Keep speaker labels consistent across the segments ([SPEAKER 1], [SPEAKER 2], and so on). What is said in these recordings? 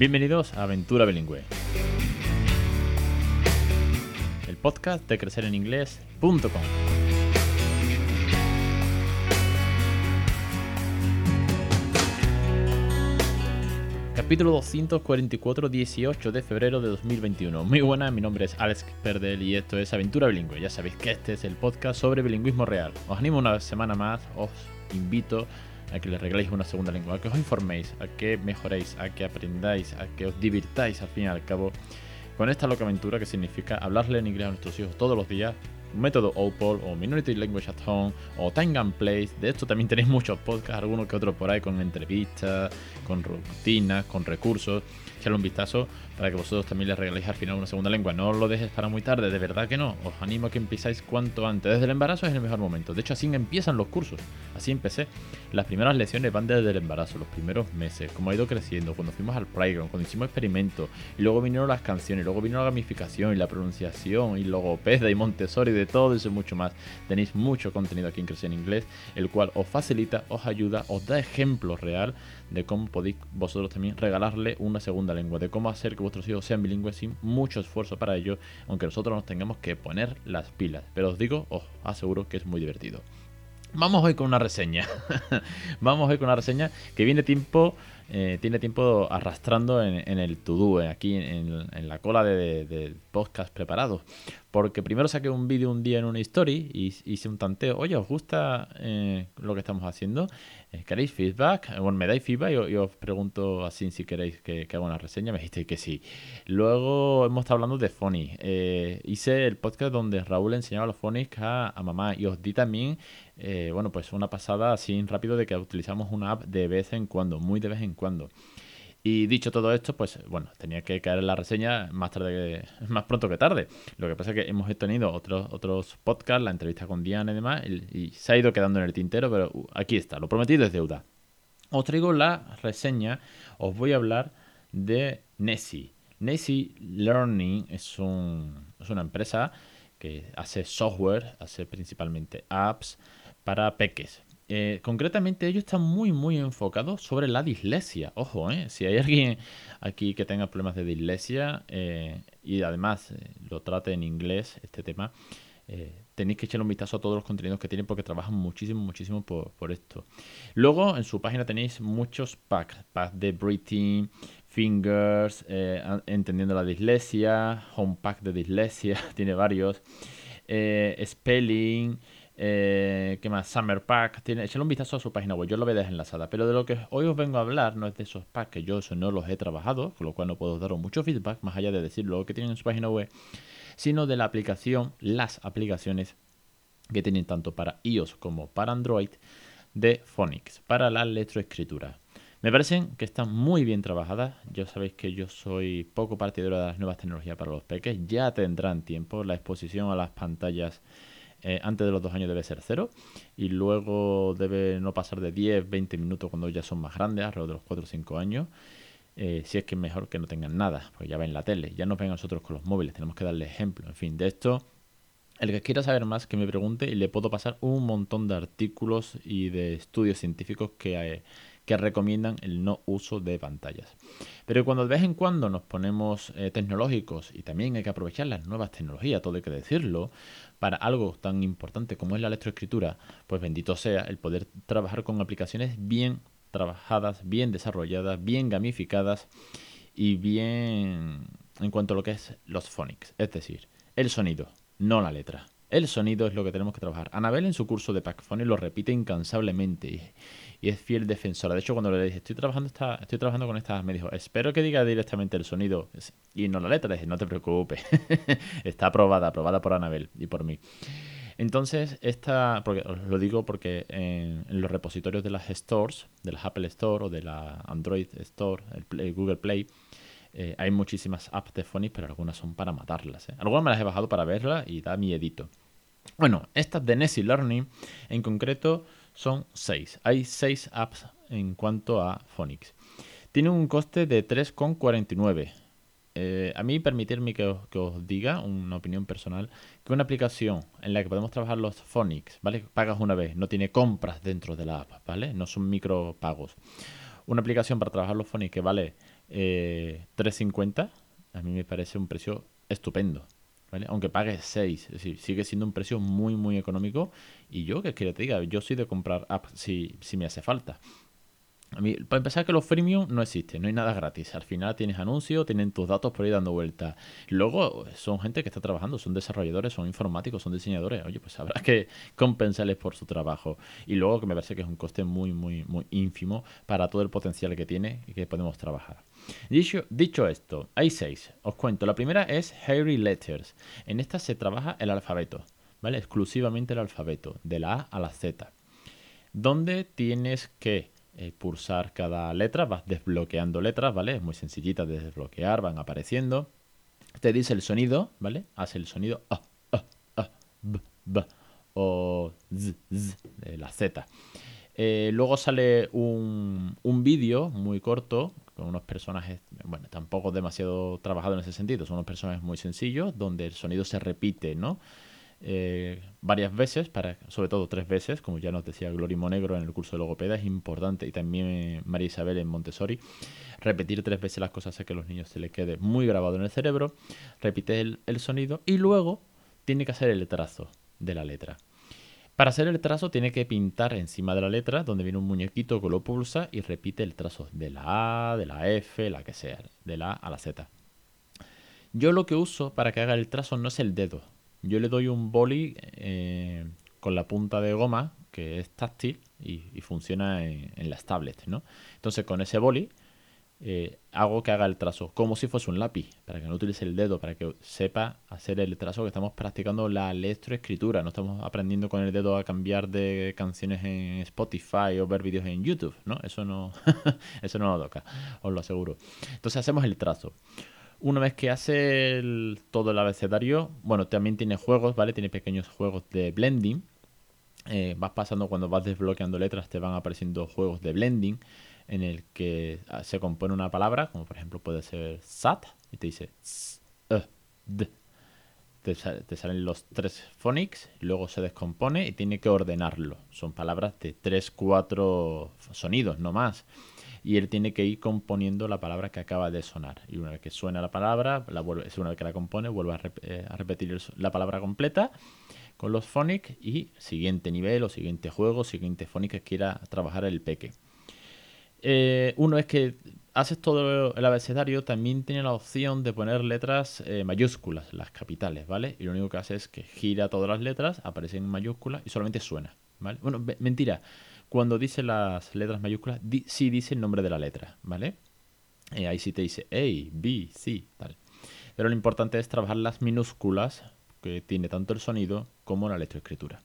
[SPEAKER 1] Bienvenidos a Aventura Bilingüe, el podcast de crecereninglés.com. Capítulo 244, 18 de febrero de 2021. Muy buenas, mi nombre es Alex Perdel y esto es Aventura Bilingüe. Ya sabéis que este es el podcast sobre bilingüismo real. Os animo una semana más, os invito que le regaléis una segunda lengua, a que os informéis, a que mejoréis, a que aprendáis, a que os divirtáis al fin y al cabo con esta loca aventura que significa hablarle en inglés a nuestros hijos todos los días. Método OPOL o Minority Language at Home o Time and Place. De esto también tenéis muchos podcasts, algunos que otros por ahí con entrevistas, con rutinas, con recursos. Echadle un vistazo para que vosotros también les regaléis al final una segunda lengua. No lo dejes para muy tarde, de verdad que no. Os animo a que empezáis cuanto antes. Desde el embarazo es el mejor momento. De hecho, así empiezan los cursos. Así empecé. Las primeras lecciones van desde el embarazo, los primeros meses, cómo ha ido creciendo, cuando fuimos al playground, cuando hicimos experimentos, y luego vinieron las canciones, luego vino la gamificación y la pronunciación, y logopeda y Montessori, de todo eso y mucho más. Tenéis mucho contenido aquí en Crecer en Inglés, el cual os facilita, os ayuda, os da ejemplos real de cómo podéis vosotros también regalarle una segunda lengua, de cómo hacer que vuestros hijos sean bilingües sin mucho esfuerzo para ello, aunque nosotros nos tengamos que poner las pilas. Pero os digo, os aseguro que es muy divertido. Vamos hoy con una reseña. Vamos hoy con una reseña que viene tiempo, eh, tiene tiempo arrastrando en, el to-do, eh, aquí en, la cola de, de, podcast preparados. Porque primero saqué un vídeo un día en una story y hice un tanteo. Oye, ¿os gusta eh, lo que estamos haciendo? ¿Queréis feedback? Bueno, me dais feedback y, os pregunto así si queréis que, haga una reseña. Me dijiste que sí. Luego hemos estado hablando de Phonics. hice el podcast donde Raúl enseñaba los Phonics a, a mamá y os di también eh, bueno, pues una pasada así rápido de que utilizamos una app de vez en cuando, muy de vez en cuando. Y dicho todo esto, pues bueno, tenía que caer en la reseña más tarde más pronto que tarde. Lo que pasa es que hemos tenido otros, otros podcasts, la entrevista con Diana y demás, y, se ha ido quedando en el tintero, pero uh, aquí está, lo prometido es deuda. Os traigo la reseña, os voy a hablar de Nessie. Nessie Learning es, un, es una empresa que hace software, hace principalmente apps, para peques. Eh, concretamente ellos están muy muy enfocados sobre la dislexia. Ojo, eh, si hay alguien aquí que tenga problemas de dislexia eh, y además lo trate en inglés este tema, tenéis que echarle un vistazo a todos los contenidos que tienen porque trabajan muchísimo, muchísimo por, esto. Luego en su página tenéis muchos packs, packs de breathing, fingers, entendiendo la dislexia, home pack de dislexia, tiene varios, spelling. Eh, ¿Qué más? Summer Pack. Tiene, echale un vistazo a su página web. Yo lo voy a dejar enlazada. Pero de lo que hoy os vengo a hablar no es de esos packs que yo eso no los he trabajado, con lo cual no puedo daros mucho feedback, más allá de decir lo que tienen en su página web, sino de la aplicación, las aplicaciones que tienen tanto para iOS como para Android de Phonics, para la letroescritura. Me parecen que están muy bien trabajadas. Ya sabéis que yo soy poco partidario de las nuevas tecnologías para los peques. Ya tendrán tiempo. La exposición a las pantallas eh, antes de los dos años debe ser cero y luego debe no pasar de 10, 20 minutos cuando ya son más grandes, alrededor de los 4 o 5 años. Eh, si es que es mejor que no tengan nada, porque ya ven la tele, ya nos ven a nosotros con los móviles, tenemos que darle ejemplo. En fin, de esto, el que quiera saber más, que me pregunte y le puedo pasar un montón de artículos y de estudios científicos que, eh, que recomiendan el no uso de pantallas. Pero cuando de vez en cuando nos ponemos eh, tecnológicos y también hay que aprovechar las nuevas tecnologías, todo hay que decirlo, para algo tan importante como es la electroescritura, pues bendito sea el poder trabajar con aplicaciones bien trabajadas, bien desarrolladas, bien gamificadas y bien en cuanto a lo que es los phonics, es decir, el sonido, no la letra. El sonido es lo que tenemos que trabajar. Anabel en su curso de Packphone lo repite incansablemente y, es fiel defensora. De hecho, cuando le dije, estoy trabajando, esta, estoy trabajando con estas, me dijo, espero que diga directamente el sonido y no la letra. Le dije, no te preocupes. Está aprobada, aprobada por Anabel y por mí. Entonces, esta, porque os lo digo porque en, los repositorios de las stores, de las Apple Store o de la Android Store, el Google Play, eh, hay muchísimas apps de Phonics, pero algunas son para matarlas. ¿eh? Algunas me las he bajado para verlas y da miedito. Bueno, estas de Nessie Learning en concreto son seis. Hay seis apps en cuanto a Phonics. Tiene un coste de 3,49. Eh, a mí permitirme que os, diga una opinión personal que una aplicación en la que podemos trabajar los Phonics, ¿vale? Pagas una vez, no tiene compras dentro de la app, ¿vale? No son micropagos. Una aplicación para trabajar los Phonics que vale 3.50 eh, a mí me parece un precio estupendo. Aunque pagues 6, es decir, sigue siendo un precio muy, muy económico. Y yo, que quiero que te diga, yo soy de comprar apps si, si me hace falta. A mí, para empezar, que los freemium no existen, no hay nada gratis. Al final tienes anuncios, tienen tus datos por ahí dando vueltas. Luego son gente que está trabajando, son desarrolladores, son informáticos, son diseñadores. Oye, pues habrá que compensarles por su trabajo. Y luego que me parece que es un coste muy, muy, muy ínfimo para todo el potencial que tiene y que podemos trabajar. Dicho, dicho esto, hay seis. Os cuento. La primera es Harry Letters. En esta se trabaja el alfabeto, ¿vale? Exclusivamente el alfabeto, de la A a la Z. Donde tienes que eh, pulsar cada letra, vas desbloqueando letras, ¿vale? Es muy sencillita de desbloquear, van apareciendo. Te dice el sonido, ¿vale? Hace el sonido A, A, A, B, B o Z, Z de la Z. Eh, luego sale un, un vídeo muy corto con unos personajes, bueno, tampoco demasiado trabajado en ese sentido, son unos personajes muy sencillos donde el sonido se repite, ¿no? Eh, varias veces, para, sobre todo tres veces, como ya nos decía Glory Monegro en el curso de logopeda, es importante, y también eh, María Isabel en Montessori, repetir tres veces las cosas a que a los niños se les quede muy grabado en el cerebro, repite el, el sonido y luego tiene que hacer el trazo de la letra. Para hacer el trazo tiene que pintar encima de la letra, donde viene un muñequito que lo pulsa y repite el trazo de la A, de la F, la que sea, de la A a la Z. Yo lo que uso para que haga el trazo no es el dedo, yo le doy un boli eh, con la punta de goma que es táctil y, funciona en, las tablets, ¿no? Entonces con ese boli eh, hago que haga el trazo como si fuese un lápiz, para que no utilice el dedo, para que sepa hacer el trazo que estamos practicando la electroescritura, no estamos aprendiendo con el dedo a cambiar de canciones en Spotify o ver vídeos en YouTube, ¿no? Eso no, eso no lo toca, os lo aseguro. Entonces hacemos el trazo. Una vez que hace todo el abecedario, bueno, también tiene juegos, ¿vale? Tiene pequeños juegos de blending. Eh, vas pasando cuando vas desbloqueando letras, te van apareciendo juegos de blending en el que ah, se compone una palabra, como por ejemplo puede ser SAT, y te dice S, e, D. Te, te, salen los tres phonics, luego se descompone y tiene que ordenarlo. Son palabras de 3, 4 sonidos, no más y él tiene que ir componiendo la palabra que acaba de sonar. Y una vez que suena la palabra, la vuelve, una vez que la compone, vuelve a, eh, repetir la palabra completa con los phonics y siguiente nivel o siguiente juego, siguiente phonics que quiera trabajar el peque. Eh, una vez que haces todo el abecedario, también tiene la opción de poner letras eh, mayúsculas, las capitales, ¿vale? Y lo único que hace es que gira todas las letras, aparecen en mayúsculas y solamente suena, ¿vale? Bueno, mentira. Cuando dice las letras mayúsculas, sí dice el nombre de la letra, ¿vale? Eh, ahí sí te dice A, B, C, tal. Pero lo importante es trabajar las minúsculas, que tiene tanto el sonido como la lectoescritura.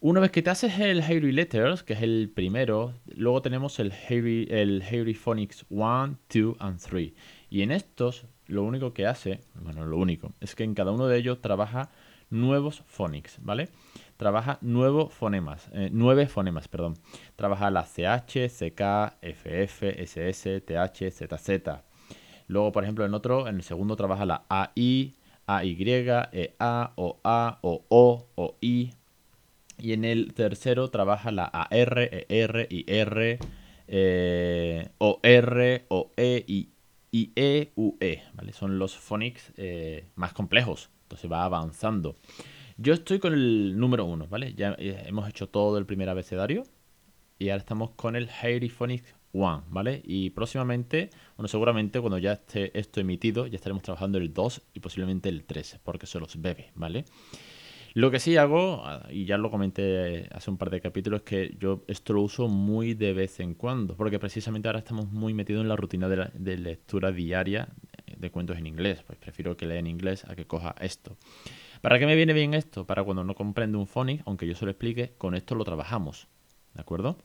[SPEAKER 1] Una vez que te haces el Harry Letters, que es el primero, luego tenemos el Harry, el Harry Phonics 1, 2 and 3. Y en estos, lo único que hace, bueno, lo único, es que en cada uno de ellos trabaja nuevos phonics, ¿vale? Trabaja nuevos fonemas, eh, nueve fonemas, perdón. Trabaja la CH, CK, FF, SS, TH, ZZ. Luego, por ejemplo, en otro, en el segundo trabaja la AI, AY, EA, OA, OO, OI. Y en el tercero trabaja la AR, ER, IR, eh, OR, OE IE, UE. ¿vale? Son los phonics eh, más complejos. Entonces va avanzando. Yo estoy con el número uno, ¿vale? Ya eh, hemos hecho todo el primer abecedario y ahora estamos con el Phonics One, ¿vale? Y próximamente, bueno, seguramente cuando ya esté esto emitido, ya estaremos trabajando el 2 y posiblemente el 3, porque se los bebe, ¿vale? Lo que sí hago, ah, y ya lo comenté hace un par de capítulos, es que yo esto lo uso muy de vez en cuando, porque precisamente ahora estamos muy metidos en la rutina de, de lectura diaria de cuentos en inglés, pues prefiero que lea en inglés a que coja esto. ¿Para qué me viene bien esto? Para cuando no comprende un phonics, aunque yo se lo explique, con esto lo trabajamos. ¿De acuerdo?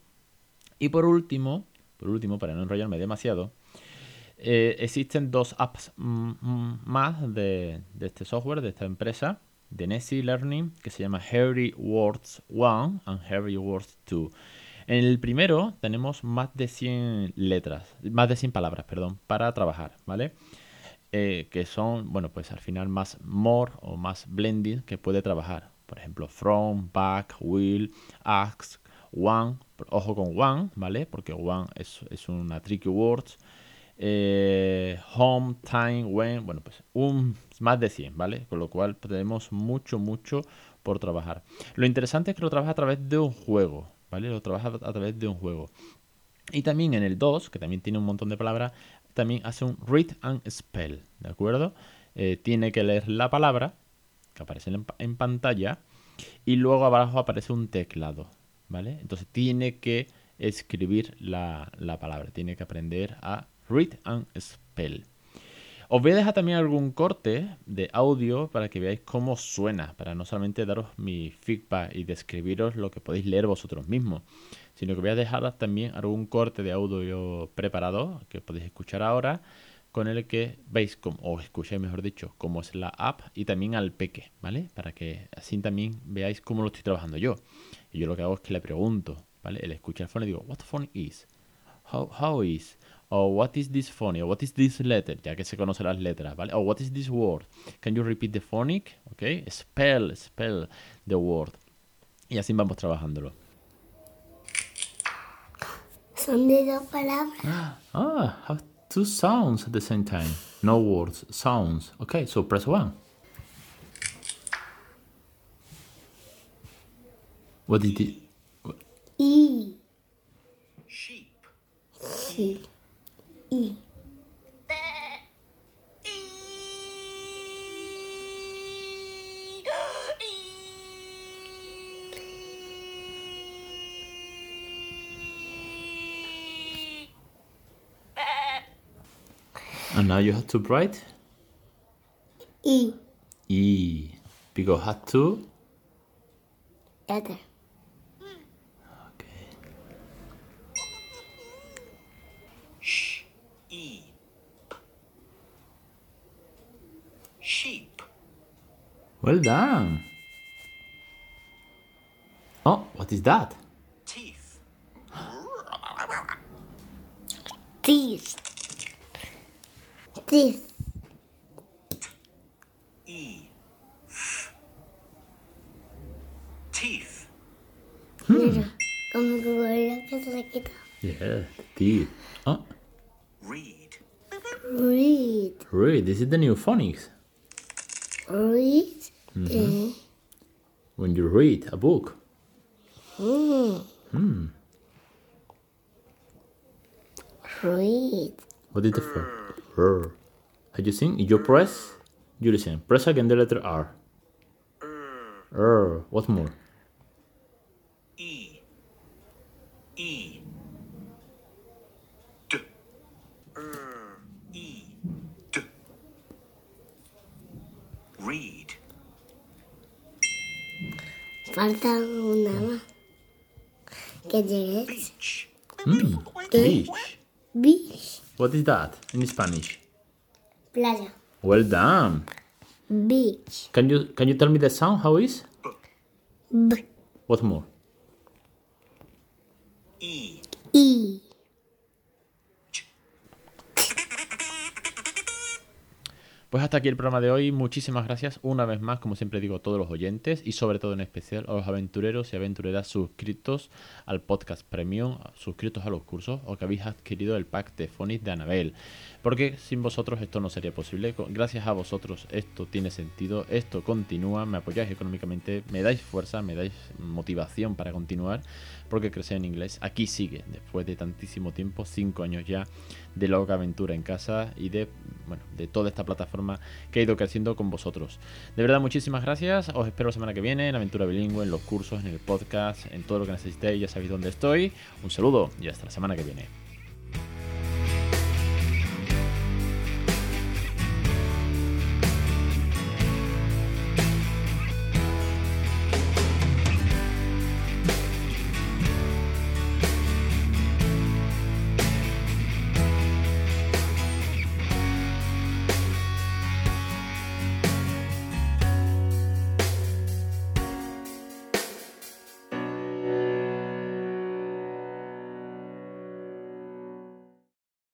[SPEAKER 1] Y por último, por último, para no enrollarme demasiado, eh, existen dos apps más de, este software, de esta empresa, de Nessie Learning, que se llama Harry Words 1 and Harry Words 2. En el primero tenemos más de 100 letras, más de 100 palabras, perdón, para trabajar, ¿vale? Eh, que son, bueno, pues al final más more o más blending que puede trabajar. Por ejemplo, from, back, will, ask, one. Ojo con one, ¿vale? Porque one es, una tricky word. Eh, home, time, when, bueno, pues un más de 100, ¿vale? Con lo cual tenemos mucho, mucho por trabajar. Lo interesante es que lo trabaja a través de un juego, ¿vale? Lo trabaja a través de un juego. Y también en el 2, que también tiene un montón de palabras, también hace un read and spell, ¿de acuerdo? Eh, tiene que leer la palabra que aparece en, pantalla y luego abajo aparece un teclado, ¿vale? Entonces tiene que escribir la, la palabra, tiene que aprender a read and spell. Os voy a dejar también algún corte de audio para que veáis cómo suena, para no solamente daros mi feedback y describiros lo que podéis leer vosotros mismos, sino que voy a dejar también algún corte de audio preparado que podéis escuchar ahora, con el que veis, cómo, o escuchéis mejor dicho, cómo es la app y también al peque, ¿vale? Para que así también veáis cómo lo estoy trabajando yo. Y yo lo que hago es que le pregunto, ¿vale? Él escucha el phone y digo, what phone is? How, how is? O what is this phonic? O what is this letter? Ya que se conocen las letras, ¿vale? O what is this word? Can you repeat the phonic? Ok. Spell, spell the word. Y así vamos trabajándolo.
[SPEAKER 2] Son de dos palabras.
[SPEAKER 1] Ah, have two sounds at the same time. No words, sounds. Okay, so press one. What did it?
[SPEAKER 2] E. Sheep. Sheep. E.
[SPEAKER 1] And now you have to write
[SPEAKER 2] E.
[SPEAKER 1] E. Because have to.
[SPEAKER 2] Letter.
[SPEAKER 1] Well done. Oh, what is that?
[SPEAKER 2] Teeth. Teeth. Teeth. E.
[SPEAKER 1] Teeth. Hmm. Yeah, teeth. Oh. Read.
[SPEAKER 2] Read.
[SPEAKER 1] Read. This is the new phonics.
[SPEAKER 2] Read.
[SPEAKER 1] Mm-hmm. When you read a book.
[SPEAKER 2] Mm.
[SPEAKER 1] Hmm.
[SPEAKER 2] Read.
[SPEAKER 1] What is the first? R. Have you seen? You press, you listen. Press again the letter R. R. What more? E. E. D. R. E. D.
[SPEAKER 2] Read. Falta una más. ¿Qué es?
[SPEAKER 1] Beach. Mm, beach.
[SPEAKER 2] Beach.
[SPEAKER 1] What is that in Spanish?
[SPEAKER 2] Playa.
[SPEAKER 1] Well done.
[SPEAKER 2] Beach.
[SPEAKER 1] Can you can you tell me the sound? How is?
[SPEAKER 2] B.
[SPEAKER 1] What more?
[SPEAKER 2] E. E.
[SPEAKER 1] Pues hasta aquí el programa de hoy. Muchísimas gracias una vez más, como siempre digo, a todos los oyentes y sobre todo en especial a los aventureros y aventureras suscritos al podcast Premium, suscritos a los cursos o que habéis adquirido el pack de Phonics de Anabel. Porque sin vosotros esto no sería posible. Gracias a vosotros esto tiene sentido, esto continúa, me apoyáis económicamente, me dais fuerza, me dais motivación para continuar porque crecer en inglés aquí sigue después de tantísimo tiempo, cinco años ya de loca aventura en casa y de, bueno, de toda esta plataforma que he ido creciendo con vosotros. De verdad, muchísimas gracias. Os espero la semana que viene en Aventura Bilingüe, en los cursos, en el podcast, en todo lo que necesitéis. Ya sabéis dónde estoy. Un saludo y hasta la semana que viene.